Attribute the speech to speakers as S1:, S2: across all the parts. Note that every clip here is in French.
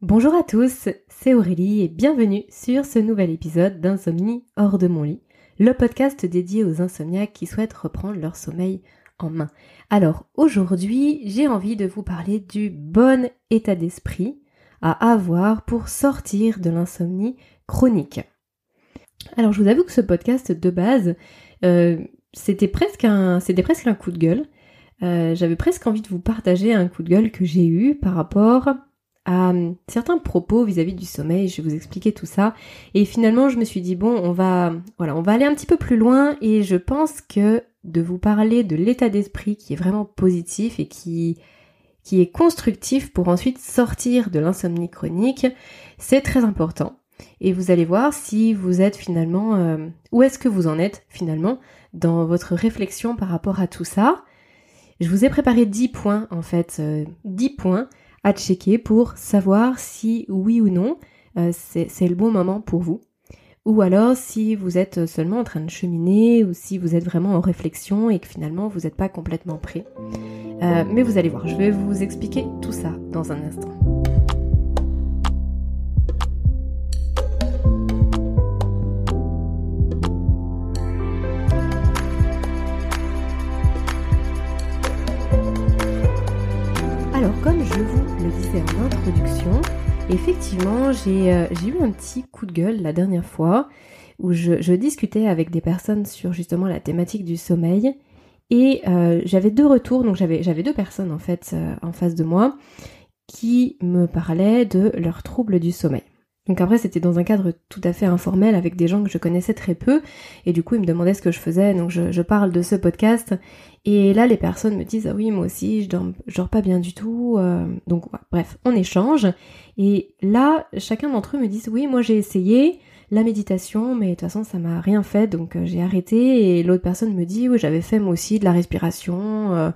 S1: Bonjour à tous, c'est Aurélie et bienvenue sur ce nouvel épisode d'Insomnie hors de mon lit, le podcast dédié aux insomniaques qui souhaitent reprendre leur sommeil en main. Alors aujourd'hui, j'ai envie de vous parler du bon état d'esprit à avoir pour sortir de l'insomnie chronique. Alors je vous avoue que ce podcast de base, euh, c'était presque un, c'était presque un coup de gueule. Euh, j'avais presque envie de vous partager un coup de gueule que j'ai eu par rapport euh, certains propos vis-à-vis du sommeil, je vais vous expliquer tout ça. Et finalement, je me suis dit bon, on va voilà, on va aller un petit peu plus loin et je pense que de vous parler de l'état d'esprit qui est vraiment positif et qui qui est constructif pour ensuite sortir de l'insomnie chronique, c'est très important. Et vous allez voir si vous êtes finalement euh, où est-ce que vous en êtes finalement dans votre réflexion par rapport à tout ça. Je vous ai préparé 10 points en fait, 10 euh, points à checker pour savoir si oui ou non euh, c'est le bon moment pour vous. Ou alors si vous êtes seulement en train de cheminer ou si vous êtes vraiment en réflexion et que finalement vous n'êtes pas complètement prêt. Euh, mais vous allez voir, je vais vous expliquer tout ça dans un instant. Alors comme je vous le disais en introduction, effectivement j'ai euh, eu un petit coup de gueule la dernière fois où je, discutais avec des personnes sur justement la thématique du sommeil et euh, j'avais deux retours, donc j'avais j'avais deux personnes en fait euh, en face de moi qui me parlaient de leurs troubles du sommeil. Donc après c'était dans un cadre tout à fait informel avec des gens que je connaissais très peu. Et du coup ils me demandaient ce que je faisais. Donc je, parle de ce podcast. Et là les personnes me disent ah oui moi aussi je dors, dors pas bien du tout euh. donc bref on échange. Et là chacun d'entre eux me dit oui moi j'ai essayé la méditation mais de toute façon ça m'a rien fait. Donc euh, j'ai arrêté. Et l'autre personne me dit oui j'avais fait moi aussi de la respiration euh,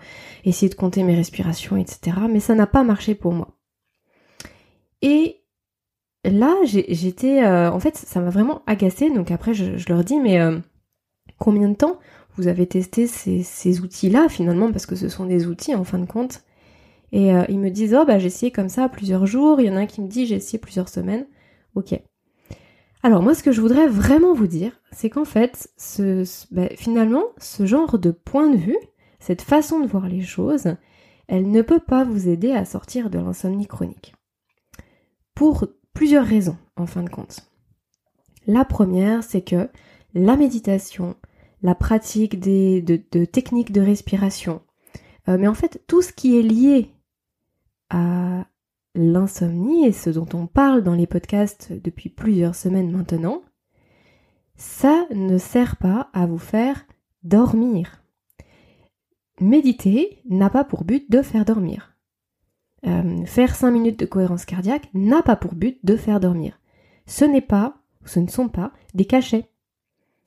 S1: essayer de compter mes respirations etc mais ça n'a pas marché pour moi. Et là, j'étais, euh, en fait, ça m'a vraiment agacée. Donc après, je, leur dis, mais euh, combien de temps vous avez testé ces, outils-là finalement, parce que ce sont des outils en fin de compte? Et euh, ils me disent, oh bah j'ai essayé comme ça plusieurs jours. Il y en a un qui me dit, j'ai essayé plusieurs semaines. Ok. Alors moi, ce que je voudrais vraiment vous dire, c'est qu'en fait, bah, finalement, ce genre de point de vue, cette façon de voir les choses, elle ne peut pas vous aider à sortir de l'insomnie chronique. Pour plusieurs raisons en fin de compte. La première, c'est que la méditation, la pratique des, de, techniques de respiration, euh, mais en fait tout ce qui est lié à l'insomnie et ce dont on parle dans les podcasts depuis plusieurs semaines maintenant, ça ne sert pas à vous faire dormir. Méditer n'a pas pour but de faire dormir. Euh, faire 5 minutes de cohérence cardiaque n'a pas pour but de faire dormir. Ce n'est pas, ce ne sont pas des cachets.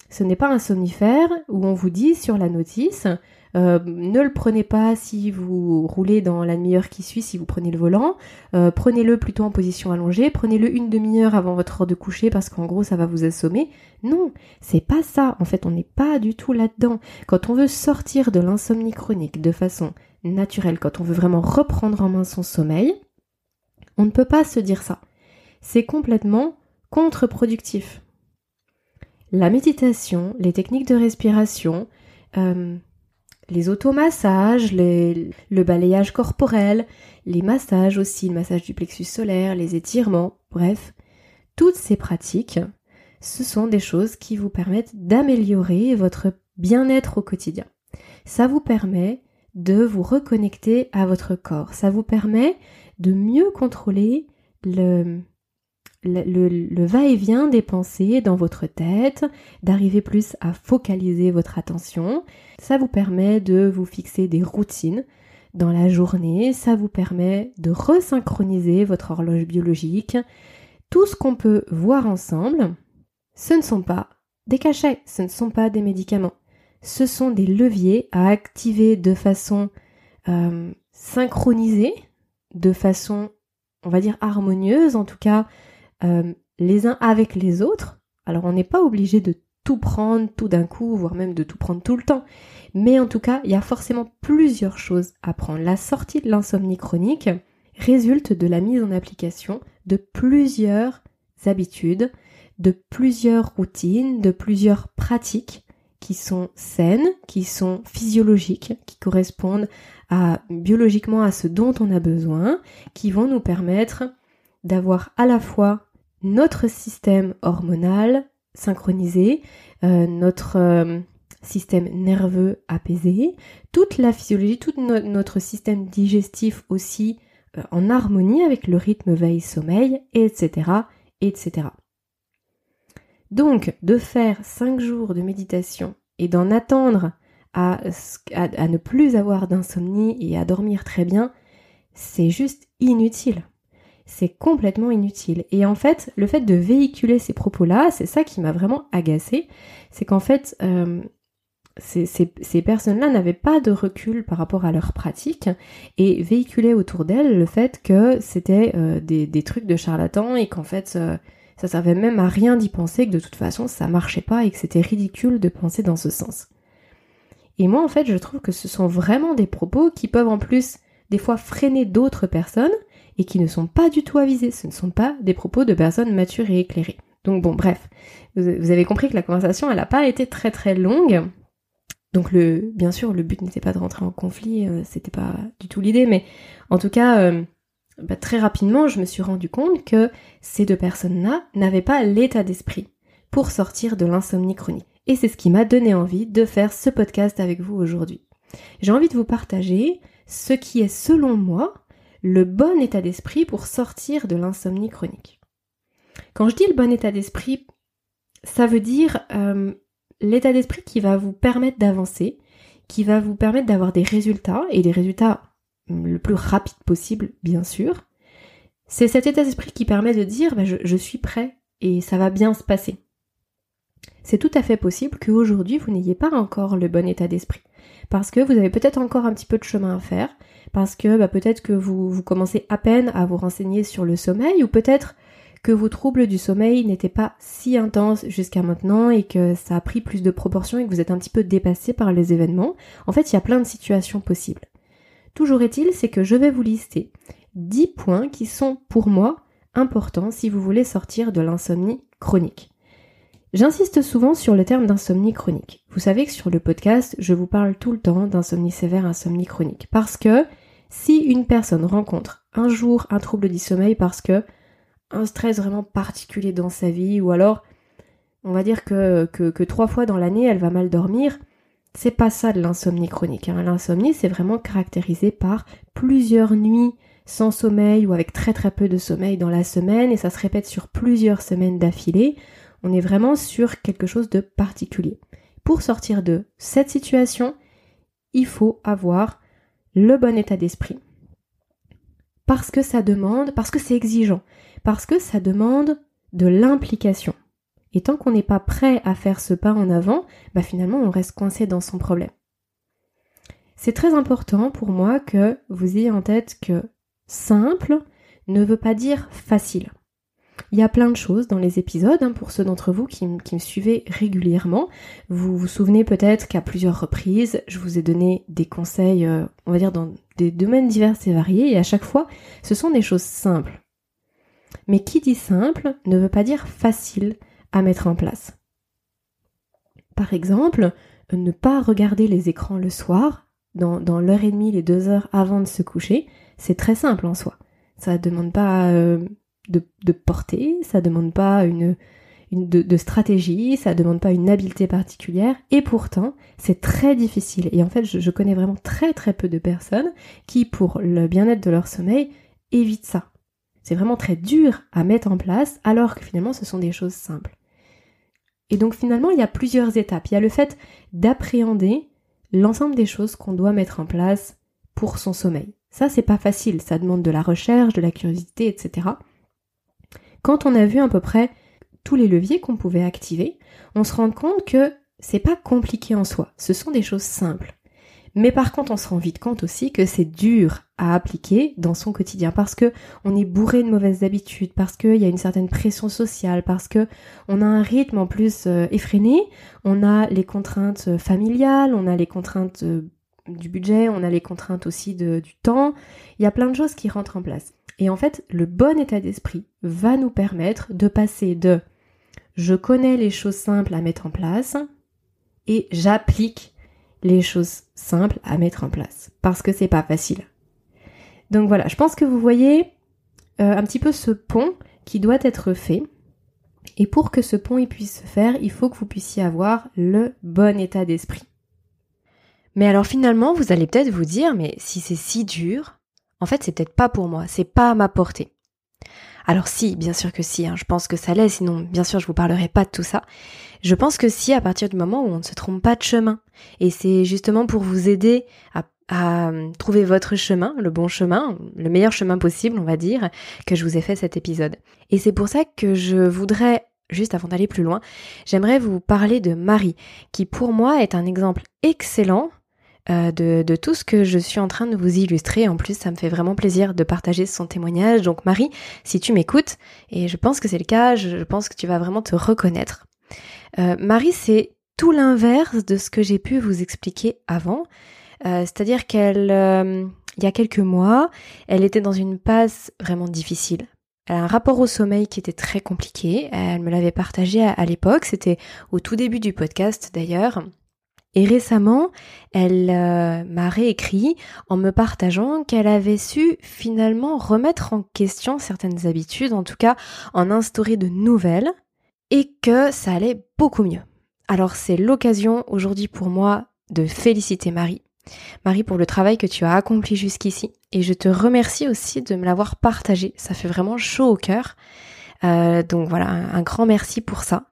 S1: Ce n'est pas un somnifère où on vous dit sur la notice euh, ne le prenez pas si vous roulez dans la demi-heure qui suit, si vous prenez le volant. Euh, prenez-le plutôt en position allongée. Prenez-le une demi-heure avant votre heure de coucher parce qu'en gros ça va vous assommer. Non, c'est pas ça. En fait, on n'est pas du tout là-dedans. Quand on veut sortir de l'insomnie chronique de façon naturelle, quand on veut vraiment reprendre en main son sommeil, on ne peut pas se dire ça. C'est complètement contre-productif. La méditation, les techniques de respiration, euh, les automassages, le balayage corporel, les massages aussi, le massage du plexus solaire, les étirements, bref, toutes ces pratiques, ce sont des choses qui vous permettent d'améliorer votre bien-être au quotidien. Ça vous permet de vous reconnecter à votre corps. Ça vous permet de mieux contrôler le, va-et-vient des pensées dans votre tête, d'arriver plus à focaliser votre attention. Ça vous permet de vous fixer des routines dans la journée, ça vous permet de resynchroniser votre horloge biologique. Tout ce qu'on peut voir ensemble, ce ne sont pas des cachets, ce ne sont pas des médicaments. Ce sont des leviers à activer de façon euh, synchronisée, de façon, on va dire, harmonieuse, en tout cas euh, les uns avec les autres. Alors on n'est pas obligé de tout prendre tout d'un coup, voire même de tout prendre tout le temps. Mais en tout cas, il y a forcément plusieurs choses à prendre. La sortie de l'insomnie chronique résulte de la mise en application de plusieurs habitudes, de plusieurs routines, de plusieurs pratiques qui sont saines, qui sont physiologiques, qui correspondent à biologiquement à ce dont on a besoin, qui vont nous permettre d'avoir à la fois notre système hormonal synchronisé, euh, notre euh, système nerveux apaisé, toute la physiologie, tout notre système digestif aussi euh, en harmonie avec le rythme veille-sommeil, etc., etc. Donc, de faire 5 jours de méditation et d'en attendre à, ne plus avoir d'insomnie et à dormir très bien, c'est juste inutile. C'est complètement inutile. Et en fait, le fait de véhiculer ces propos-là, c'est ça qui m'a vraiment agacé. C'est qu'en fait, euh, ces, personnes-là n'avaient pas de recul par rapport à leur pratique et véhiculaient autour d'elles le fait que c'était euh, des, des, trucs de charlatans et qu'en fait euh, ça servait même à rien d'y penser, que de toute façon ça marchait pas et que c'était ridicule de penser dans ce sens. Et moi en fait je trouve que ce sont vraiment des propos qui peuvent en plus des fois freiner d'autres personnes et qui ne sont pas du tout avisés, ce ne sont pas des propos de personnes matures et éclairées. Donc bon bref, vous avez compris que la conversation elle n'a pas été très très longue, donc le, bien sûr, le but n'était pas de rentrer en conflit, euh, c'était pas du tout l'idée, mais en tout cas, euh, bah, très rapidement, je me suis rendu compte que ces deux personnes-là n'avaient pas l'état d'esprit pour sortir de l'insomnie chronique. Et c'est ce qui m'a donné envie de faire ce podcast avec vous aujourd'hui. J'ai envie de vous partager ce qui est selon moi le bon état d'esprit pour sortir de l'insomnie chronique. Quand je dis le bon état d'esprit, ça veut dire euh, l'état d'esprit qui va vous permettre d'avancer, qui va vous permettre d'avoir des résultats, et des résultats le plus rapide possible, bien sûr. C'est cet état d'esprit qui permet de dire bah, je, suis prêt et ça va bien se passer. C'est tout à fait possible qu'aujourd'hui vous n'ayez pas encore le bon état d'esprit. Parce que vous avez peut-être encore un petit peu de chemin à faire, parce que bah, peut-être que vous, vous commencez à peine à vous renseigner sur le sommeil, ou peut-être que vos troubles du sommeil n'étaient pas si intenses jusqu'à maintenant et que ça a pris plus de proportions et que vous êtes un petit peu dépassé par les événements. En fait, il y a plein de situations possibles. Toujours est-il, c'est que je vais vous lister 10 points qui sont pour moi importants si vous voulez sortir de l'insomnie chronique. J'insiste souvent sur le terme d'insomnie chronique. Vous savez que sur le podcast, je vous parle tout le temps d'insomnie sévère, insomnie chronique. Parce que si une personne rencontre un jour un trouble du sommeil parce que un stress vraiment particulier dans sa vie, ou alors on va dire que, que, trois fois dans l'année elle va mal dormir, c'est pas ça de l'insomnie chronique. Hein. L'insomnie c'est vraiment caractérisé par plusieurs nuits sans sommeil ou avec très très peu de sommeil dans la semaine et ça se répète sur plusieurs semaines d'affilée. On est vraiment sur quelque chose de particulier. Pour sortir de cette situation, il faut avoir le bon état d'esprit. Parce que ça demande, parce que c'est exigeant. Parce que ça demande de l'implication. Et tant qu'on n'est pas prêt à faire ce pas en avant, bah finalement on reste coincé dans son problème. C'est très important pour moi que vous ayez en tête que simple ne veut pas dire facile. Il y a plein de choses dans les épisodes, hein, pour ceux d'entre vous qui, me suivez régulièrement. Vous vous souvenez peut-être qu'à plusieurs reprises, je vous ai donné des conseils, euh, on va dire, dans des domaines divers et variés, et à chaque fois, ce sont des choses simples. Mais qui dit simple ne veut pas dire facile à mettre en place. Par exemple, ne pas regarder les écrans le soir, dans, l'heure et demie, les deux heures avant de se coucher, c'est très simple en soi. Ça ne demande pas euh, de, portée, ça demande pas une, de, stratégie, ça demande pas une habileté particulière, et pourtant c'est très difficile. Et en fait, je, je, connais vraiment très très peu de personnes qui, pour le bien-être de leur sommeil, évitent ça. C'est vraiment très dur à mettre en place alors que finalement ce sont des choses simples. Et donc finalement il y a plusieurs étapes. Il y a le fait d'appréhender l'ensemble des choses qu'on doit mettre en place pour son sommeil. Ça c'est pas facile, ça demande de la recherche, de la curiosité, etc. Quand on a vu à peu près tous les leviers qu'on pouvait activer, on se rend compte que c'est pas compliqué en soi, ce sont des choses simples. Mais par contre, on se rend vite compte aussi que c'est dur à appliquer dans son quotidien parce que on est bourré de mauvaises habitudes, parce qu'il y a une certaine pression sociale, parce que on a un rythme en plus euh, effréné, on a les contraintes euh, familiales, on a les contraintes euh, du budget, on a les contraintes aussi de, du temps. Il y a plein de choses qui rentrent en place. Et en fait, le bon état d'esprit va nous permettre de passer de je connais les choses simples à mettre en place et j'applique les choses simples à mettre en place parce que c'est pas facile. Donc voilà, je pense que vous voyez euh, un petit peu ce pont qui doit être fait. Et pour que ce pont puisse se faire, il faut que vous puissiez avoir le bon état d'esprit.
S2: Mais alors finalement, vous allez peut-être vous dire, mais si c'est si dur, en fait c'est peut-être pas pour moi, c'est pas à ma portée. Alors si, bien sûr que si, hein, je pense que ça l'est, sinon bien sûr je vous parlerai pas de tout ça. Je pense que si à partir du moment où on ne se trompe pas de chemin, et c'est justement pour vous aider à, à, trouver votre chemin, le bon chemin, le meilleur chemin possible on va dire, que je vous ai fait cet épisode. Et c'est pour ça que je voudrais juste avant d'aller plus loin, j'aimerais vous parler de Marie, qui pour moi est un exemple excellent euh, de, de, tout ce que je suis en train de vous illustrer. En plus, ça me fait vraiment plaisir de partager son témoignage. Donc Marie, si tu m'écoutes, et je pense que c'est le cas, je, pense que tu vas vraiment te reconnaître. Euh, Marie, c'est tout l'inverse de ce que j'ai pu vous expliquer avant. Euh, c'est-à-dire qu'elle, il y a quelques mois, elle était dans une passe vraiment difficile. Elle a un rapport au sommeil qui était très compliqué. Elle me l'avait partagé à l'époque. C'était au tout début du podcast d'ailleurs. Et récemment, elle euh, m'a réécrit en me partageant qu'elle avait su finalement remettre en question certaines habitudes, en tout cas en instaurer de nouvelles, et que ça allait beaucoup mieux. Alors c'est l'occasion aujourd'hui pour moi de féliciter Marie. Marie pour le travail que tu as accompli jusqu'ici. Et je te remercie aussi de me l'avoir partagé. Ça fait vraiment chaud au cœur. Euh, donc voilà, un grand merci pour ça.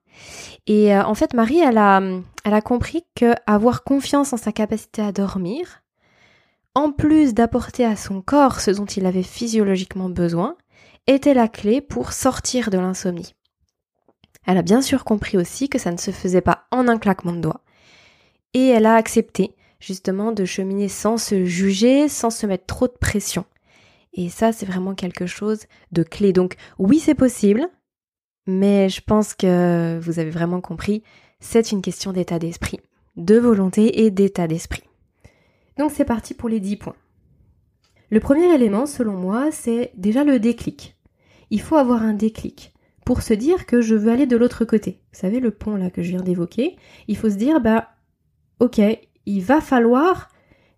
S2: Et euh, en fait, Marie, elle a, elle a compris que avoir confiance en sa capacité à dormir, en plus d'apporter à son corps ce dont il avait physiologiquement besoin, était la clé pour sortir de l'insomnie. Elle a bien sûr compris aussi que ça ne se faisait pas en un claquement de doigts. Et elle a accepté justement de cheminer sans se juger, sans se mettre trop de pression. Et ça, c'est vraiment quelque chose de clé. Donc oui, c'est possible, mais je pense que vous avez vraiment compris, c'est une question d'état d'esprit, de volonté et d'état d'esprit.
S1: Donc c'est parti pour les 10 points. Le premier élément, selon moi, c'est déjà le déclic. Il faut avoir un déclic pour se dire que je veux aller de l'autre côté. Vous savez, le pont là que je viens d'évoquer, il faut se dire, bah, ok, il va falloir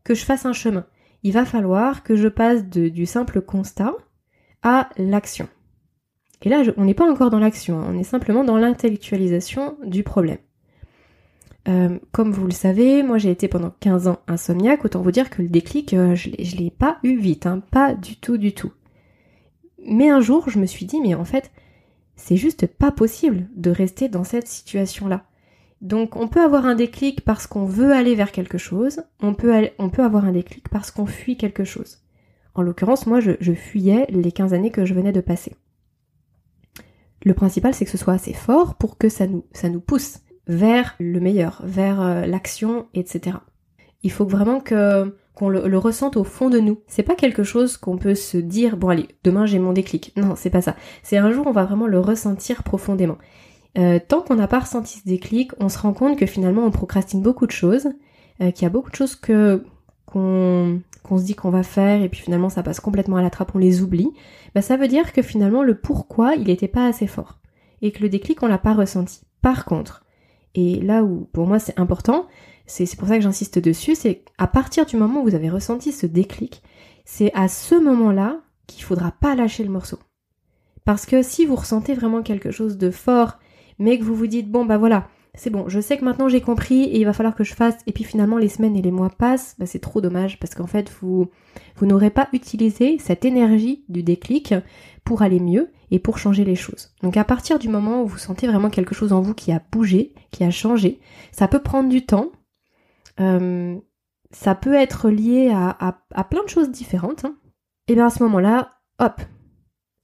S1: que je fasse un chemin. Il va falloir que je passe du simple constat à l'action. Et là, on n'est pas encore dans l'action, hein. on est simplement dans l'intellectualisation du problème. Euh, comme vous le savez, moi j'ai été pendant 15 ans insomniaque, autant vous dire que le déclic, euh, je ne l'ai pas eu vite, hein, pas du tout, du tout. Mais un jour, je me suis dit, mais en fait, c'est juste pas possible de rester dans cette situation-là. Donc on peut avoir un déclic parce qu'on veut aller vers quelque chose, on peut, avoir un déclic parce qu'on fuit quelque chose. En l'occurrence, moi je, je fuyais les 15 années que je venais de passer. Le principal, c'est que ce soit assez fort pour que ça nous, pousse vers le meilleur, vers euh, l'action, etc. Il faut vraiment que qu'on le, ressente au fond de nous. C'est pas quelque chose qu'on peut se dire bon allez demain j'ai mon déclic. Non c'est pas ça. C'est un jour on va vraiment le ressentir profondément. Euh, tant qu'on n'a pas ressenti ce déclic, on se rend compte que finalement on procrastine beaucoup de choses, euh, qu'il y a beaucoup de choses que qu'on qu'on se dit qu'on va faire et puis finalement ça passe complètement à la trappe, on les oublie, bah ça veut dire que finalement le pourquoi il n'était pas assez fort et que le déclic on l'a pas ressenti. Par contre, et là où pour moi c'est important, c'est pour ça que j'insiste dessus, c'est à partir du moment où vous avez ressenti ce déclic, c'est à ce moment-là qu'il faudra pas lâcher le morceau. Parce que si vous ressentez vraiment quelque chose de fort, mais que vous vous dites bon bah voilà, c'est bon, je sais que maintenant j'ai compris et il va falloir que je fasse, et puis finalement les semaines et les mois passent, bah c'est trop dommage parce qu'en fait vous, n'aurez pas utilisé cette énergie du déclic pour aller mieux et pour changer les choses. Donc à partir du moment où vous sentez vraiment quelque chose en vous qui a bougé, qui a changé, ça peut prendre du temps, euh, ça peut être lié à, à, plein de choses différentes, hein. et bien à ce moment-là, hop,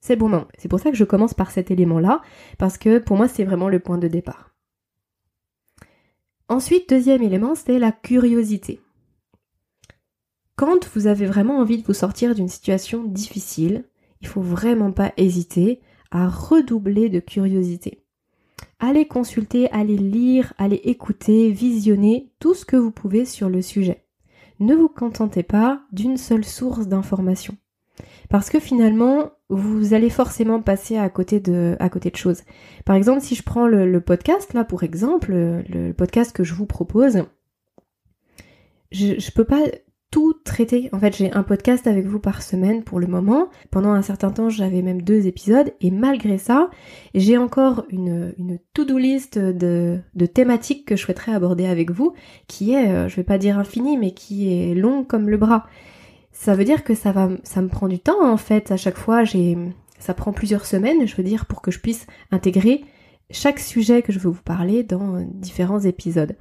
S1: c'est bon moment. C'est pour ça que je commence par cet élément-là, parce que pour moi c'est vraiment le point de départ. Ensuite, deuxième élément, c'est la curiosité. Quand vous avez vraiment envie de vous sortir d'une situation difficile, il faut vraiment pas hésiter à redoubler de curiosité. Allez consulter, allez lire, allez écouter, visionner tout ce que vous pouvez sur le sujet. Ne vous contentez pas d'une seule source d'information. Parce que finalement, vous allez forcément passer à côté de, à côté de choses. Par exemple, si je prends le, podcast, là, pour exemple, le, podcast que je vous propose, je, je peux pas tout traiter. En fait, j'ai un podcast avec vous par semaine pour le moment. Pendant un certain temps, j'avais même deux épisodes. Et malgré ça, j'ai encore une, une to-do list de, de thématiques que je souhaiterais aborder avec vous, qui est, euh, je vais pas dire infini, mais qui est long comme le bras. Ça veut dire que ça va, ça me prend du temps, en fait. À chaque fois, j'ai, ça prend plusieurs semaines, je veux dire, pour que je puisse intégrer chaque sujet que je veux vous parler dans différents épisodes.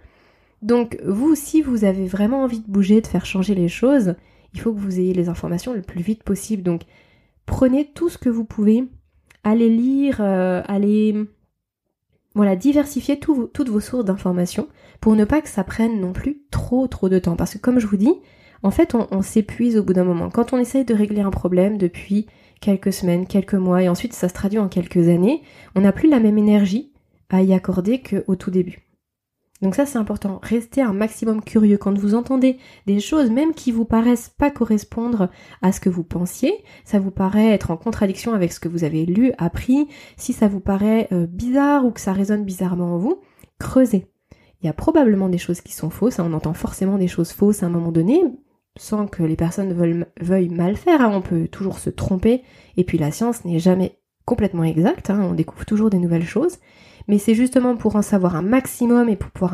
S1: Donc vous, si vous avez vraiment envie de bouger, de faire changer les choses, il faut que vous ayez les informations le plus vite possible. Donc prenez tout ce que vous pouvez, allez lire, euh, allez voilà, diversifier toutes vos sources d'informations pour ne pas que ça prenne non plus trop trop de temps. Parce que comme je vous dis, en fait on, s'épuise au bout d'un moment. Quand on essaye de régler un problème depuis quelques semaines, quelques mois, et ensuite ça se traduit en quelques années, on n'a plus la même énergie à y accorder qu'au tout début. Donc ça c'est important, restez un maximum curieux quand vous entendez des choses même qui vous paraissent pas correspondre à ce que vous pensiez, ça vous paraît être en contradiction avec ce que vous avez lu, appris, si ça vous paraît euh, bizarre ou que ça résonne bizarrement en vous, creusez. Il y a probablement des choses qui sont fausses, hein, on entend forcément des choses fausses à un moment donné, sans que les personnes veuillent, mal faire, hein, on peut toujours se tromper, et puis la science n'est jamais complètement exacte, hein, on découvre toujours des nouvelles choses, mais c'est justement pour en savoir un maximum et pour,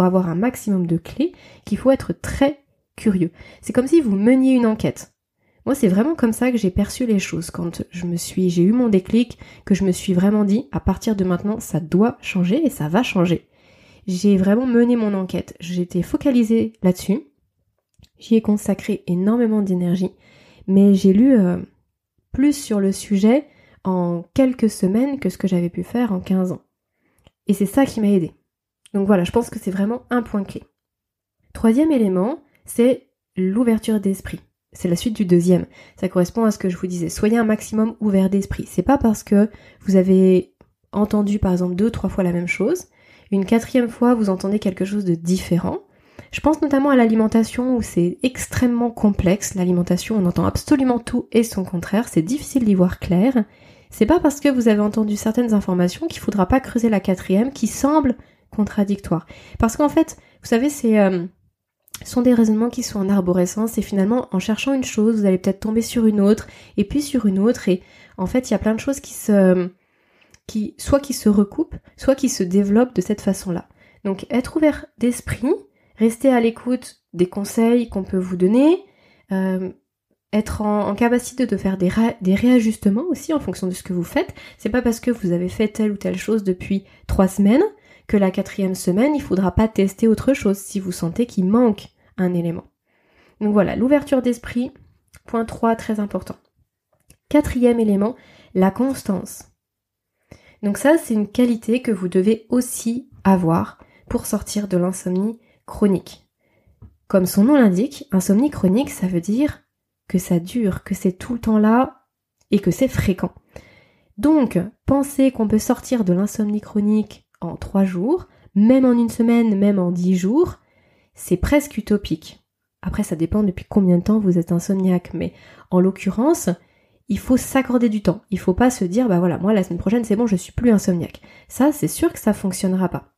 S1: avoir un maximum de clés qu'il faut être très curieux. C'est comme si vous meniez une enquête. Moi, c'est vraiment comme ça que j'ai perçu les choses quand je me suis, j'ai eu mon déclic, que je me suis vraiment dit, à partir de maintenant, ça doit changer et ça va changer. J'ai vraiment mené mon enquête. J'étais focalisée là-dessus. J'y ai consacré énormément d'énergie. Mais j'ai lu euh, plus sur le sujet en quelques semaines que ce que j'avais pu faire en 15 ans. Et c'est ça qui m'a aidé. Donc voilà, je pense que c'est vraiment un point clé. Troisième élément, c'est l'ouverture d'esprit. C'est la suite du deuxième. Ça correspond à ce que je vous disais. Soyez un maximum ouvert d'esprit. C'est pas parce que vous avez entendu par exemple deux, trois fois la même chose, une quatrième fois vous entendez quelque chose de différent. Je pense notamment à l'alimentation où c'est extrêmement complexe. L'alimentation, on entend absolument tout et son contraire. C'est difficile d'y voir clair. C'est pas parce que vous avez entendu certaines informations qu'il faudra pas creuser la quatrième qui semble contradictoire. Parce qu'en fait, vous savez, c'est euh, sont des raisonnements qui sont en arborescence et finalement en cherchant une chose, vous allez peut-être tomber sur une autre et puis sur une autre et en fait, il y a plein de choses qui se qui soit qui se recoupent, soit qui se développent de cette façon-là. Donc être ouvert d'esprit, rester à l'écoute des conseils qu'on peut vous donner, euh, être en, capacité de faire des, réajustements aussi en fonction de ce que vous faites. C'est pas parce que vous avez fait telle ou telle chose depuis trois semaines que la quatrième semaine, il faudra pas tester autre chose si vous sentez qu'il manque un élément. Donc voilà, l'ouverture d'esprit, point 3, très important. Quatrième élément, la constance. Donc ça, c'est une qualité que vous devez aussi avoir pour sortir de l'insomnie chronique. Comme son nom l'indique, insomnie chronique, ça veut dire que ça dure, que c'est tout le temps là et que c'est fréquent. Donc, penser qu'on peut sortir de l'insomnie chronique en trois jours, même en une semaine, même en dix jours, c'est presque utopique. Après, ça dépend depuis combien de temps vous êtes insomniaque, mais en l'occurrence, il faut s'accorder du temps. Il faut pas se dire, bah voilà, moi la semaine prochaine c'est bon, je suis plus insomniaque. Ça, c'est sûr que ça fonctionnera pas.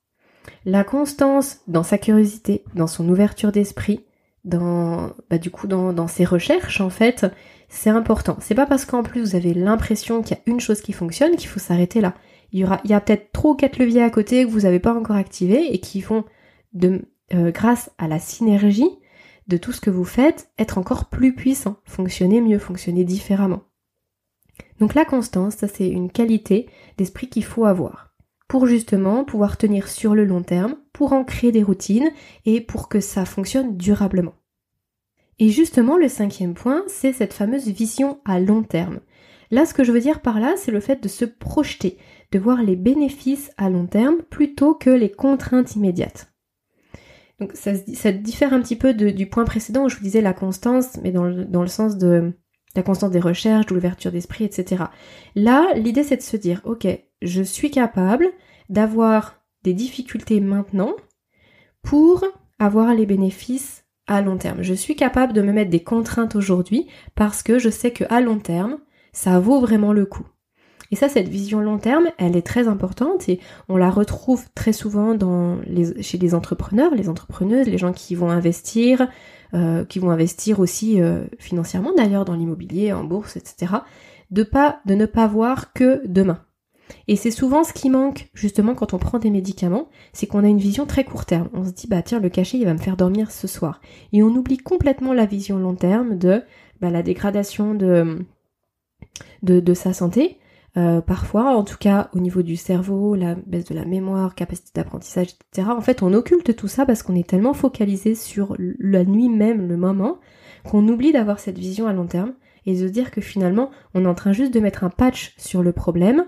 S1: La constance dans sa curiosité, dans son ouverture d'esprit, dans bah, du coup dans, ses recherches en fait, c'est important. C'est pas parce qu'en plus vous avez l'impression qu'il y a une chose qui fonctionne qu'il faut s'arrêter là. Il y aura a peut-être ou quatre leviers à côté que vous n'avez pas encore activés et qui vont de euh, grâce à la synergie de tout ce que vous faites être encore plus puissant, fonctionner mieux, fonctionner différemment. Donc la constance, ça c'est une qualité d'esprit qu'il faut avoir pour justement pouvoir tenir sur le long terme, pour en créer des routines et pour que ça fonctionne durablement. Et justement, le cinquième point, c'est cette fameuse vision à long terme. Là, ce que je veux dire par là, c'est le fait de se projeter, de voir les bénéfices à long terme plutôt que les contraintes immédiates. Donc ça, ça diffère un petit peu du point précédent où je vous disais la constance, mais dans dans le sens de la constance des recherches, de l'ouverture d'esprit, etc. Là, l'idée c'est de se dire, ok, je suis capable d'avoir des difficultés maintenant pour avoir les bénéfices à long terme. Je suis capable de me mettre des contraintes aujourd'hui parce que je sais que à long terme, ça vaut vraiment le coup. Et ça, cette vision long terme, elle est très importante et on la retrouve très souvent chez les entrepreneurs, les entrepreneuses, les gens qui vont investir, euh, qui vont investir aussi euh, financièrement d'ailleurs dans l'immobilier, en bourse, etc. De pas, de ne pas voir que demain. Et c'est souvent ce qui manque justement quand on prend des médicaments, c'est qu'on a une vision très court terme. On se dit bah tiens le cachet il va me faire dormir ce soir. Et on oublie complètement la vision long terme de bah, la dégradation de, de, de sa santé, euh, parfois, en tout cas au niveau du cerveau, la baisse de la mémoire, capacité d'apprentissage, etc. En fait, on occulte tout ça parce qu'on est tellement focalisé sur la nuit même, le moment, qu'on oublie d'avoir cette vision à long terme et de dire que finalement, on est en train juste de mettre un patch sur le problème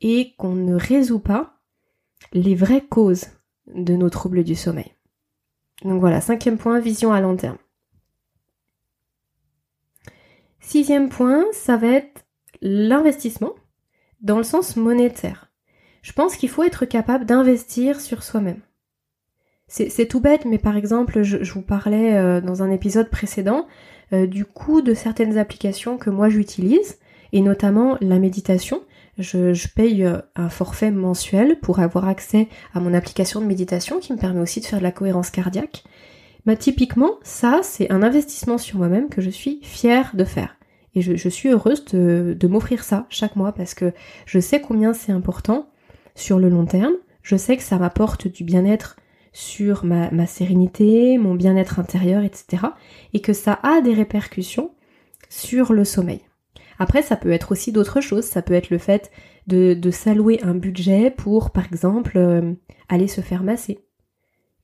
S1: et qu'on ne résout pas les vraies causes de nos troubles du sommeil. Donc voilà, cinquième point, vision à long terme. Sixième point, ça va être l'investissement dans le sens monétaire. Je pense qu'il faut être capable d'investir sur soi-même. C'est tout bête, mais par exemple, je, vous parlais euh, dans un épisode précédent euh, du coût de certaines applications que moi j'utilise, et notamment la méditation. Je, je, paye euh, un forfait mensuel pour avoir accès à mon application de méditation qui me permet aussi de faire de la cohérence cardiaque. Bah, typiquement, ça, c'est un investissement sur moi-même que je suis fière de faire. Et je, suis heureuse de, m'offrir ça chaque mois parce que je sais combien c'est important sur le long terme. Je sais que ça m'apporte du bien-être sur ma, sérénité, mon bien-être intérieur, etc. Et que ça a des répercussions sur le sommeil. Après, ça peut être aussi d'autres choses. Ça peut être le fait de, de s'allouer un budget pour, par exemple, euh, aller se faire masser.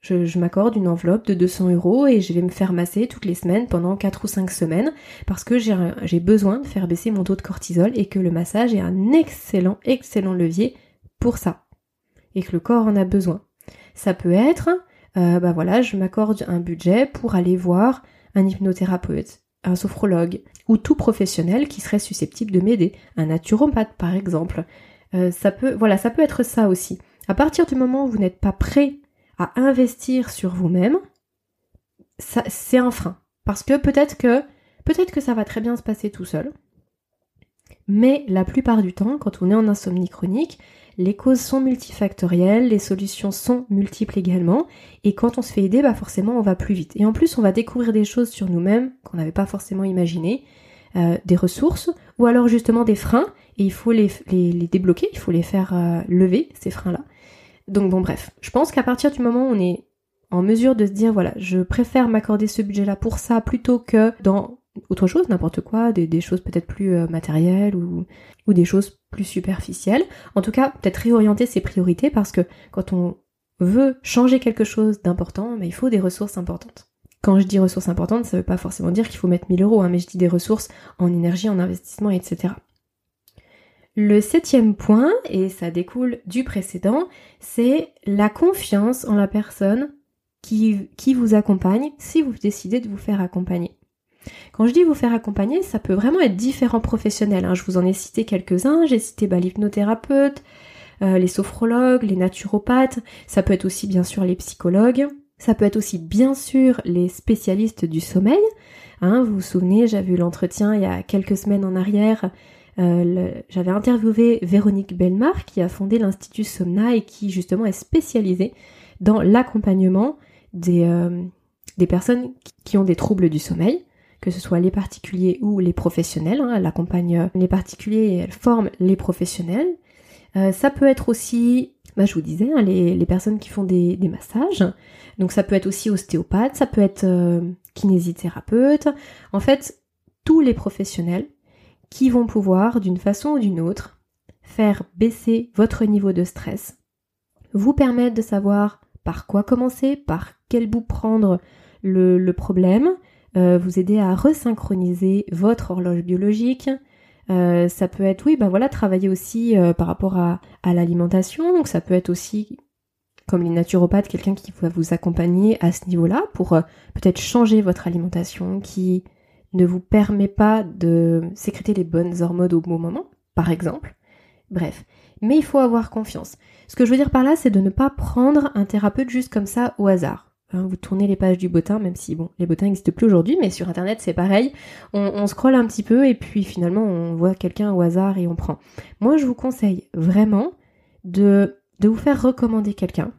S1: Je, m'accorde une enveloppe de 200 euros et je vais me faire masser toutes les semaines pendant 4 ou 5 semaines parce que j'ai besoin de faire baisser mon taux de cortisol et que le massage est un excellent, excellent levier pour ça. Et que le corps en a besoin. Ça peut être, euh, bah voilà, je m'accorde un budget pour aller voir un hypnothérapeute, un sophrologue ou tout professionnel qui serait susceptible de m'aider, un naturopathe par exemple. Euh, ça peut, voilà, ça peut être ça aussi. À partir du moment où vous n'êtes pas prêt à investir sur vous-même, c'est un frein. Parce que peut-être que peut-être que ça va très bien se passer tout seul. Mais la plupart du temps, quand on est en insomnie chronique, les causes sont multifactorielles, les solutions sont multiples également, et quand on se fait aider, bah forcément on va plus vite. Et en plus, on va découvrir des choses sur nous-mêmes qu'on n'avait pas forcément imaginées, euh, des ressources, ou alors justement des freins, et il faut les, débloquer, il faut les faire euh, lever, ces freins-là. Donc bon bref, je pense qu'à partir du moment où on est en mesure de se dire voilà, je préfère m'accorder ce budget-là pour ça plutôt que dans autre chose, n'importe quoi, des, choses peut-être plus euh, matérielles ou, des choses plus superficielles. En tout cas, peut-être réorienter ses priorités parce que quand on veut changer quelque chose d'important, mais il faut des ressources importantes. Quand je dis ressources importantes, ça veut pas forcément dire qu'il faut mettre 1000 euros, hein, mais je dis des ressources en énergie, en investissement, etc. Le septième point, et ça découle du précédent, c'est la confiance en la personne qui, vous accompagne si vous décidez de vous faire accompagner. Quand je dis vous faire accompagner, ça peut vraiment être différents professionnels. Hein. Je vous en ai cité quelques-uns. J'ai cité bah, l'hypnothérapeute, euh, les sophrologues, les naturopathes. Ça peut être aussi bien sûr les psychologues. Ça peut être aussi bien sûr les spécialistes du sommeil. Hein, vous vous souvenez, j'avais eu l'entretien il y a quelques semaines en arrière euh, j'avais interviewé Véronique Belmar qui a fondé l'Institut Somna et qui justement est spécialisée dans l'accompagnement des, euh, des personnes qui ont des troubles du sommeil, que ce soit les particuliers ou les professionnels. Hein. elle accompagne euh, les particuliers et elle forme les professionnels. ça peut être aussi, bah, je vous disais, hein, les, les, personnes qui font des, des, massages. Donc ça peut être aussi ostéopathe, ça peut être kinésithérapeute. En fait, tous les professionnels qui vont pouvoir, d'une façon ou d'une autre, faire baisser votre niveau de stress, vous permettre de savoir par quoi commencer, par quel bout prendre le, problème, euh, vous aider à resynchroniser votre horloge biologique. Euh, ça peut être, oui, bah voilà, travailler aussi euh, par rapport à, à l'alimentation. Donc ça peut être aussi, comme les naturopathes, quelqu'un qui va vous accompagner à ce niveau-là pour peut-être changer votre alimentation, qui ne vous permet pas de sécréter les bonnes hormones au bon moment, par exemple. Bref. Mais il faut avoir confiance. Ce que je veux dire par là, c'est de ne pas prendre un thérapeute juste comme ça au hasard. Hein, vous tournez les pages du bottin, même si bon, les bottins n'existent plus aujourd'hui, mais sur internet c'est pareil. On, on scrolle un petit peu et puis finalement on voit quelqu'un au hasard et on prend. Moi je vous conseille vraiment de, de vous faire recommander quelqu'un.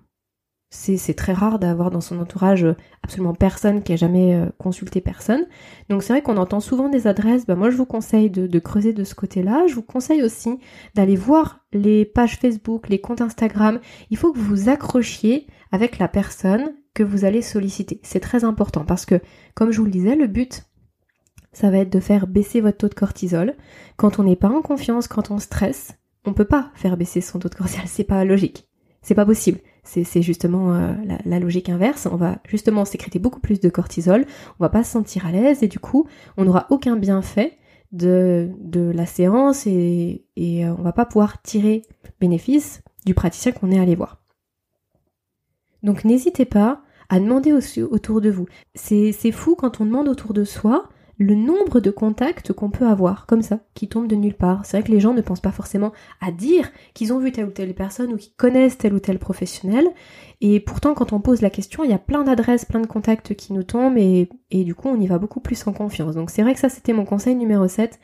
S1: C'est très rare d'avoir dans son entourage absolument personne qui a jamais euh, consulté personne. Donc c'est vrai qu'on entend souvent des adresses. Bah moi je vous conseille de, creuser de ce côté-là. Je vous conseille aussi d'aller voir les pages Facebook, les comptes Instagram. Il faut que vous vous accrochiez avec la personne que vous allez solliciter. C'est très important parce que, comme je vous le disais, le but, ça va être de faire baisser votre taux de cortisol. Quand on n'est pas en confiance, quand on stresse, on peut pas faire baisser son taux de cortisol. C'est pas logique. C'est pas possible. C'est justement euh, la, logique inverse. On va justement sécréter beaucoup plus de cortisol. On va pas se sentir à l'aise et du coup, on n'aura aucun bienfait de, de la séance et, euh, on va pas pouvoir tirer bénéfice du praticien qu'on est allé voir. Donc n'hésitez pas à demander autour de vous. C'est fou quand on demande autour de soi le nombre de contacts qu'on peut avoir, comme ça, qui tombent de nulle part. C'est vrai que les gens ne pensent pas forcément à dire qu'ils ont vu telle ou telle personne ou qu'ils connaissent tel ou tel professionnel. Et pourtant, quand on pose la question, il y a plein d'adresses, plein de contacts qui nous tombent et, du coup, on y va beaucoup plus en confiance. Donc c'est vrai que ça, c'était mon conseil numéro 7.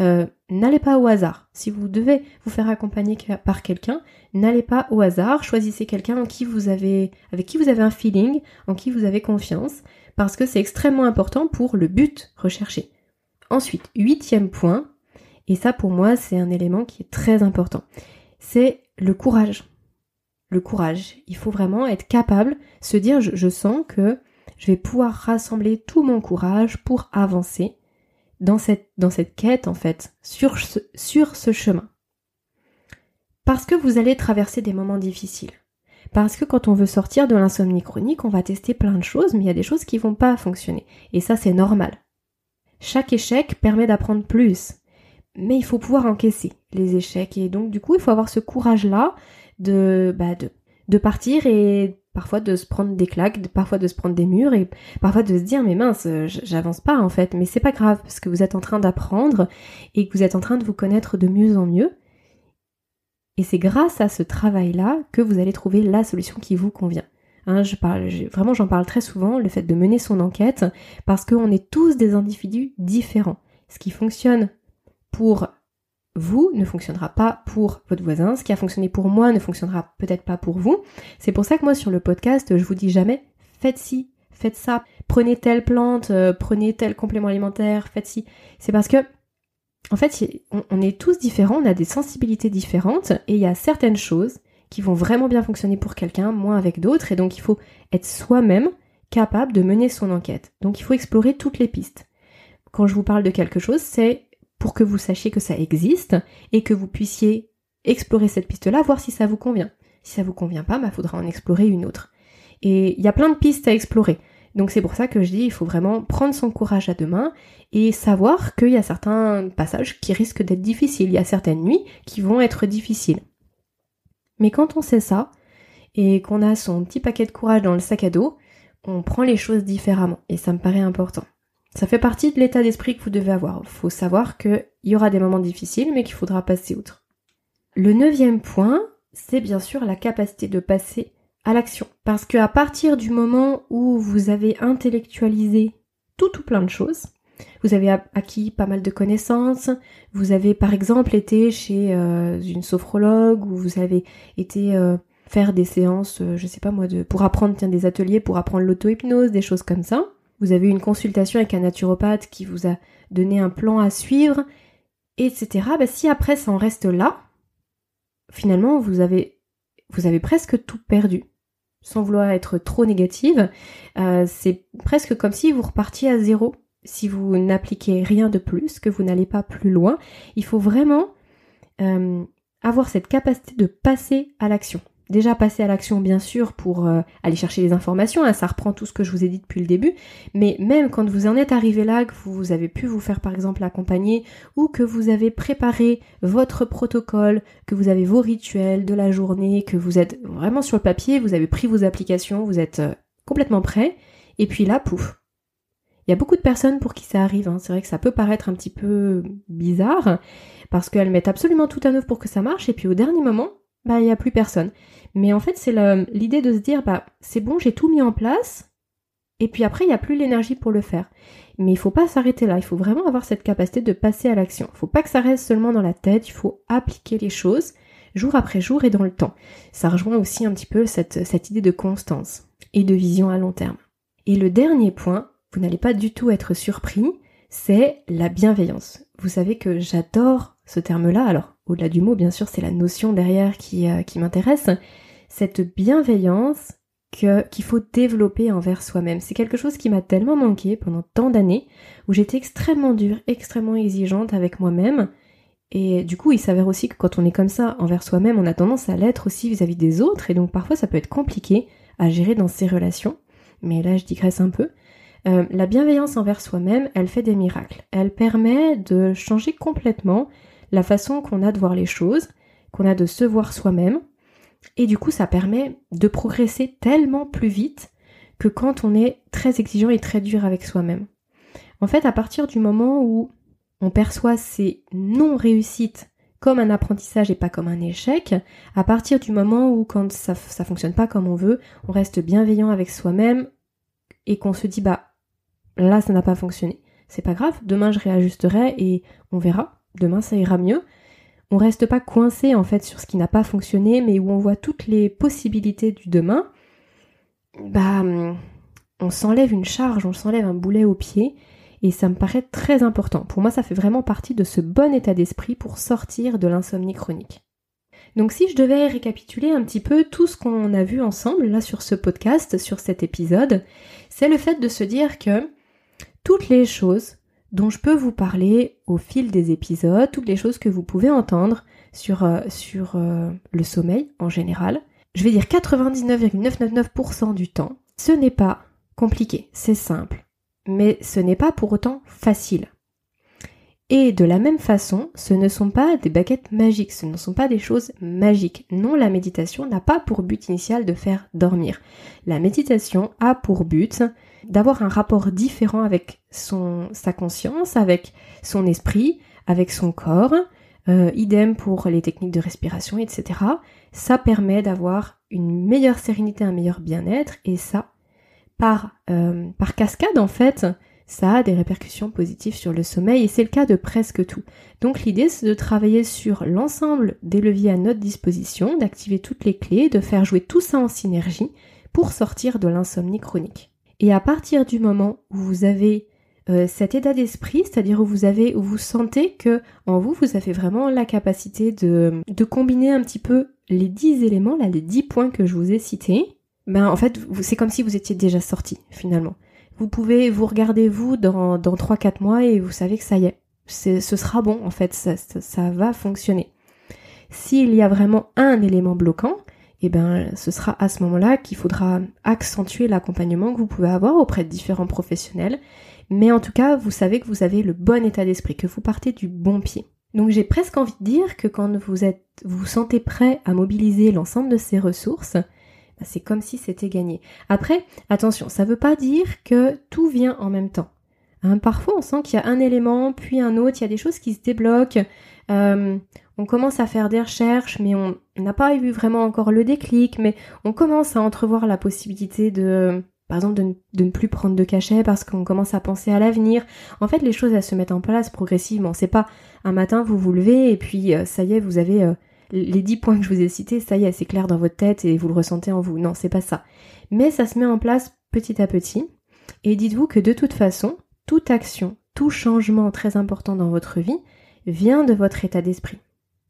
S1: Euh, n'allez pas au hasard. Si vous devez vous faire accompagner par quelqu'un, n'allez pas au hasard. Choisissez quelqu'un en qui vous avez, avec qui vous avez un feeling, en qui vous avez confiance, parce que c'est extrêmement important pour le but recherché. Ensuite, huitième point, et ça pour moi c'est un élément qui est très important, c'est le courage. Le courage. Il faut vraiment être capable, se dire je sens que je vais pouvoir rassembler tout mon courage pour avancer dans cette, quête, en fait, sur ce, sur ce chemin. Parce que vous allez traverser des moments difficiles. Parce que quand on veut sortir de l'insomnie chronique, on va tester plein de choses, mais il y a des choses qui vont pas fonctionner. Et ça, c'est normal. Chaque échec permet d'apprendre plus. Mais il faut pouvoir encaisser les échecs. Et donc, du coup, il faut avoir ce courage-là de, bah, de, de partir et parfois de se prendre des claques, parfois de se prendre des murs et parfois de se dire mais mince, j'avance pas en fait, mais c'est pas grave parce que vous êtes en train d'apprendre et que vous êtes en train de vous connaître de mieux en mieux. Et c'est grâce à ce travail-là que vous allez trouver la solution qui vous convient. Hein, je parle, vraiment, j'en parle très souvent, le fait de mener son enquête, parce qu'on est tous des individus différents. Ce qui fonctionne pour vous ne fonctionnera pas pour votre voisin. Ce qui a fonctionné pour moi ne fonctionnera peut-être pas pour vous. C'est pour ça que moi sur le podcast, je vous dis jamais faites ci, faites ça, prenez telle plante, euh, prenez tel complément alimentaire, faites ci. C'est parce que en fait, on, est tous différents, on a des sensibilités différentes et il y a certaines choses qui vont vraiment bien fonctionner pour quelqu'un, moins avec d'autres et donc il faut être soi-même capable de mener son enquête. Donc il faut explorer toutes les pistes. Quand je vous parle de quelque chose, c'est pour que vous sachiez que ça existe et que vous puissiez explorer cette piste-là, voir si ça vous convient. Si ça vous convient pas, bah faudra en explorer une autre. Et il y a plein de pistes à explorer. Donc c'est pour ça que je dis il faut vraiment prendre son courage à deux mains et savoir qu'il y a certains passages qui risquent d'être difficiles, il y a certaines nuits qui vont être difficiles. Mais quand on sait ça et qu'on a son petit paquet de courage dans le sac à dos, on prend les choses différemment et ça me paraît important. Ça fait partie de l'état d'esprit que vous devez avoir. Il faut savoir qu'il y aura des moments difficiles, mais qu'il faudra passer outre. Le neuvième point, c'est bien sûr la capacité de passer à l'action. Parce qu'à partir du moment où vous avez intellectualisé tout ou plein de choses, vous avez acquis pas mal de connaissances, vous avez par exemple été chez euh, une sophrologue ou vous avez été euh, faire des séances, euh, je sais pas moi, pour apprendre tiens, des ateliers, pour apprendre l'auto-hypnose, des choses comme ça vous avez eu une consultation avec un naturopathe qui vous a donné un plan à suivre, etc. Bah, si après ça en reste là, finalement vous avez, presque tout perdu. Sans vouloir être trop négative, euh, c'est presque comme si vous repartiez à zéro. Si vous n'appliquez rien de plus, que vous n'allez pas plus loin, il faut vraiment euh, avoir cette capacité de passer à l'action déjà passer à l'action bien sûr pour euh, aller chercher les informations, hein, ça reprend tout ce que je vous ai dit depuis le début, mais même quand vous en êtes arrivé là, que vous avez pu vous faire par exemple accompagner, ou que vous avez préparé votre protocole, que vous avez vos rituels de la journée, que vous êtes vraiment sur le papier, vous avez pris vos applications, vous êtes euh, complètement prêt, et puis là, pouf. Il y a beaucoup de personnes pour qui ça arrive, hein. c'est vrai que ça peut paraître un petit peu bizarre, parce qu'elles mettent absolument tout à neuf pour que ça marche, et puis au dernier moment, bah il y a plus personne. Mais en fait, c'est l'idée de se dire bah c'est bon, j'ai tout mis en place et puis après il n'y a plus l'énergie pour le faire. Mais il faut pas s'arrêter là, il faut vraiment avoir cette capacité de passer à l'action. Il faut pas que ça reste seulement dans la tête, il faut appliquer les choses jour après jour et dans le temps. Ça rejoint aussi un petit peu cette, cette idée de constance et de vision à long terme. Et le dernier point, vous n'allez pas du tout être surpris, c'est la bienveillance. Vous savez que j'adore ce terme-là, alors au-delà du mot, bien sûr, c'est la notion derrière qui, euh, m'intéresse, cette bienveillance qu'il faut développer envers soi-même. C'est quelque chose qui m'a tellement manqué pendant tant d'années, où j'étais extrêmement dure, extrêmement exigeante avec moi-même, et du coup, il s'avère aussi que quand on est comme ça envers soi-même, on a tendance à l'être aussi vis-à-vis des autres, et donc parfois ça peut être compliqué à gérer dans ces relations. Mais là, je digresse un peu. Euh, la bienveillance envers soi-même, elle fait des miracles. Elle permet de changer complètement la façon qu'on a de voir les choses, qu'on a de se voir soi-même, et du coup, ça permet de progresser tellement plus vite que quand on est très exigeant et très dur avec soi-même. En fait, à partir du moment où on perçoit ces non-réussites comme un apprentissage et pas comme un échec, à partir du moment où quand ça, ça fonctionne pas comme on veut, on reste bienveillant avec soi-même et qu'on se dit bah là ça n'a pas fonctionné. C'est pas grave, demain je réajusterai et on verra, demain ça ira mieux. On reste pas coincé en fait sur ce qui n'a pas fonctionné, mais où on voit toutes les possibilités du demain, bah on s'enlève une charge, on s'enlève un boulet au pied et ça me paraît très important. Pour moi, ça fait vraiment partie de ce bon état d'esprit pour sortir de l'insomnie chronique. Donc si je devais récapituler un petit peu tout ce qu'on a vu ensemble là sur ce podcast, sur cet épisode, c'est le fait de se dire que toutes les choses dont je peux vous parler au fil des épisodes, toutes les choses que vous pouvez entendre sur, euh, euh, le sommeil en général, je vais dire 99,999% du temps, ce n'est pas compliqué, c'est simple mais ce n'est pas pour autant facile. Et de la même façon, ce ne sont pas des baguettes magiques, ce ne sont pas des choses magiques. Non, la méditation n'a pas pour but initial de faire dormir. La méditation a pour but d'avoir un rapport différent avec son, sa conscience, avec son esprit, avec son corps, euh, idem pour les techniques de respiration, etc. Ça permet d'avoir une meilleure sérénité, un meilleur bien-être, et ça, par, euh, par cascade, en fait, ça a des répercussions positives sur le sommeil et c'est le cas de presque tout. Donc l'idée c'est de travailler sur l'ensemble des leviers à notre disposition, d'activer toutes les clés, de faire jouer tout ça en synergie pour sortir de l'insomnie chronique. Et à partir du moment où vous avez euh, cet état d'esprit, c'est-à-dire où vous avez, où vous sentez que en vous, vous avez vraiment la capacité de, combiner un petit peu les 10 éléments, là, les 10 points que je vous ai cités, ben en fait, c'est comme si vous étiez déjà sorti finalement. Vous pouvez vous regarder vous dans, dans 3-4 mois et vous savez que ça y est, ce sera bon en fait, ça, va fonctionner. S'il y a vraiment un élément bloquant, eh ben ce sera à ce moment-là qu'il faudra accentuer l'accompagnement que vous pouvez avoir auprès de différents professionnels. Mais en tout cas, vous savez que vous avez le bon état d'esprit, que vous partez du bon pied. Donc j'ai presque envie de dire que quand vous êtes, vous, vous sentez prêt à mobiliser l'ensemble de ces ressources, bah, c'est comme si c'était gagné. Après, attention, ça ne veut pas dire que tout vient en même temps. Hein, parfois, on sent qu'il y a un élément, puis un autre, il y a des choses qui se débloquent. Euh, on commence à faire des recherches, mais on n'a pas eu vraiment encore le déclic, mais on commence à entrevoir la possibilité de, par exemple, de ne, plus prendre de cachet parce qu'on commence à penser à l'avenir. En fait, les choses, elles se mettent en place progressivement. C'est pas un matin, vous vous levez et puis euh, ça y est, vous avez euh, les dix points que je vous ai cités, ça y est, c'est clair dans votre tête et vous le ressentez en vous. Non, c'est pas ça. Mais ça se met en place petit à petit. Et dites-vous que de toute façon, toute action, tout changement très important dans votre vie vient de votre état d'esprit.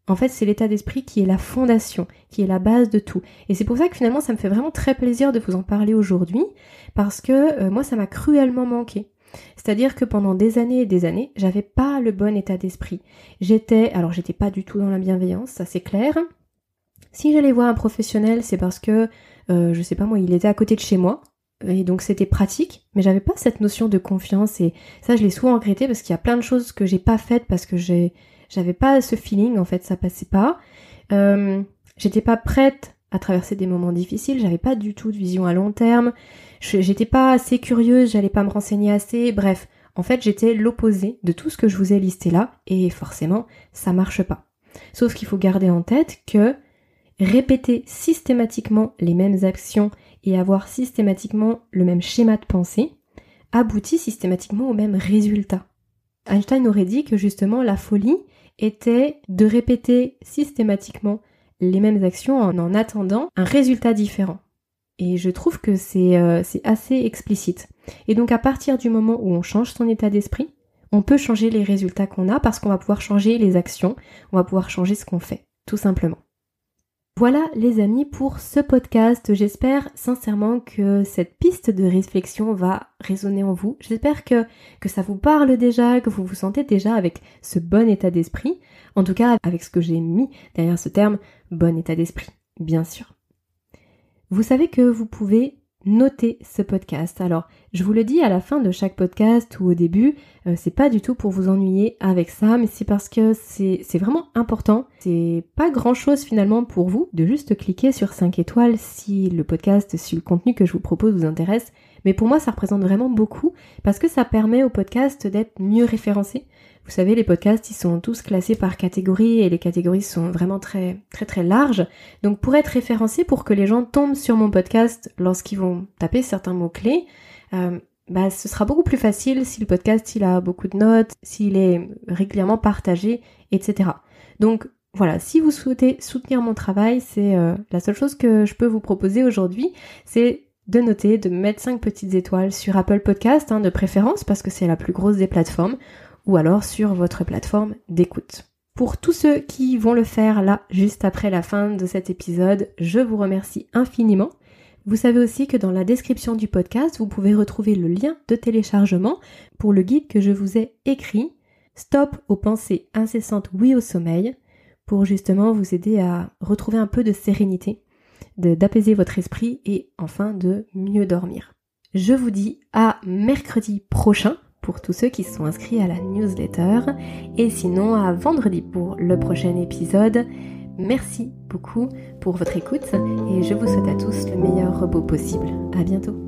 S1: En fait, c'est l'état d'esprit qui est la fondation, qui est la base de tout. Et c'est pour ça que finalement, ça me fait vraiment très plaisir de vous en parler aujourd'hui, parce que euh, moi, ça m'a cruellement manqué. C'est-à-dire que pendant des années et des années, j'avais pas le bon état d'esprit. J'étais, alors j'étais pas du tout dans la bienveillance, ça c'est clair. Si j'allais voir un professionnel, c'est parce que, euh, je sais pas moi, il était à côté de chez moi, et donc c'était pratique, mais j'avais pas cette notion de confiance, et ça je l'ai souvent regretté parce qu'il y a plein de choses que j'ai pas faites parce que j'ai, j'avais pas ce feeling, en fait, ça passait pas. Euh, j'étais pas prête à traverser des moments difficiles, j'avais pas du tout de vision à long terme, j'étais pas assez curieuse, j'allais pas me renseigner assez, bref, en fait j'étais l'opposé de tout ce que je vous ai listé là, et forcément ça marche pas. Sauf qu'il faut garder en tête que répéter systématiquement les mêmes actions et avoir systématiquement le même schéma de pensée aboutit systématiquement au même résultat. Einstein aurait dit que justement la folie était de répéter systématiquement les mêmes actions en en attendant un résultat différent. Et je trouve que c'est euh, assez explicite. Et donc à partir du moment où on change son état d'esprit, on peut changer les résultats qu'on a parce qu'on va pouvoir changer les actions, on va pouvoir changer ce qu'on fait, tout simplement. Voilà les amis pour ce podcast. J'espère sincèrement que cette piste de réflexion va résonner en vous. J'espère que, que ça vous parle déjà, que vous vous sentez déjà avec ce bon état d'esprit. En tout cas avec ce que j'ai mis derrière ce terme, bon état d'esprit, bien sûr. Vous savez que vous pouvez notez ce podcast. Alors, je vous le dis à la fin de chaque podcast ou au début, euh, c'est pas du tout pour vous ennuyer avec ça, mais c'est parce que c'est vraiment important. C'est pas grand chose finalement pour vous de juste cliquer sur 5 étoiles si le podcast, si le contenu que je vous propose vous intéresse. Mais pour moi, ça représente vraiment beaucoup parce que ça permet au podcast d'être mieux référencé. Vous savez, les podcasts, ils sont tous classés par catégorie et les catégories sont vraiment très très très larges. Donc pour être référencé, pour que les gens tombent sur mon podcast lorsqu'ils vont taper certains mots-clés, euh, bah, ce sera beaucoup plus facile si le podcast il a beaucoup de notes, s'il est régulièrement partagé, etc. Donc voilà, si vous souhaitez soutenir mon travail, c'est euh, la seule chose que je peux vous proposer aujourd'hui, c'est de noter, de mettre 5 petites étoiles sur Apple Podcast, hein, de préférence, parce que c'est la plus grosse des plateformes, ou alors sur votre plateforme d'écoute. Pour tous ceux qui vont le faire là, juste après la fin de cet épisode, je vous remercie infiniment. Vous savez aussi que dans la description du podcast, vous pouvez retrouver le lien de téléchargement pour le guide que je vous ai écrit, Stop aux pensées incessantes, oui au sommeil, pour justement vous aider à retrouver un peu de sérénité, d'apaiser votre esprit et enfin de mieux dormir. Je vous dis à mercredi prochain pour tous ceux qui sont inscrits à la newsletter et sinon à vendredi pour le prochain épisode. Merci beaucoup pour votre écoute et je vous souhaite à tous le meilleur repos possible. À bientôt.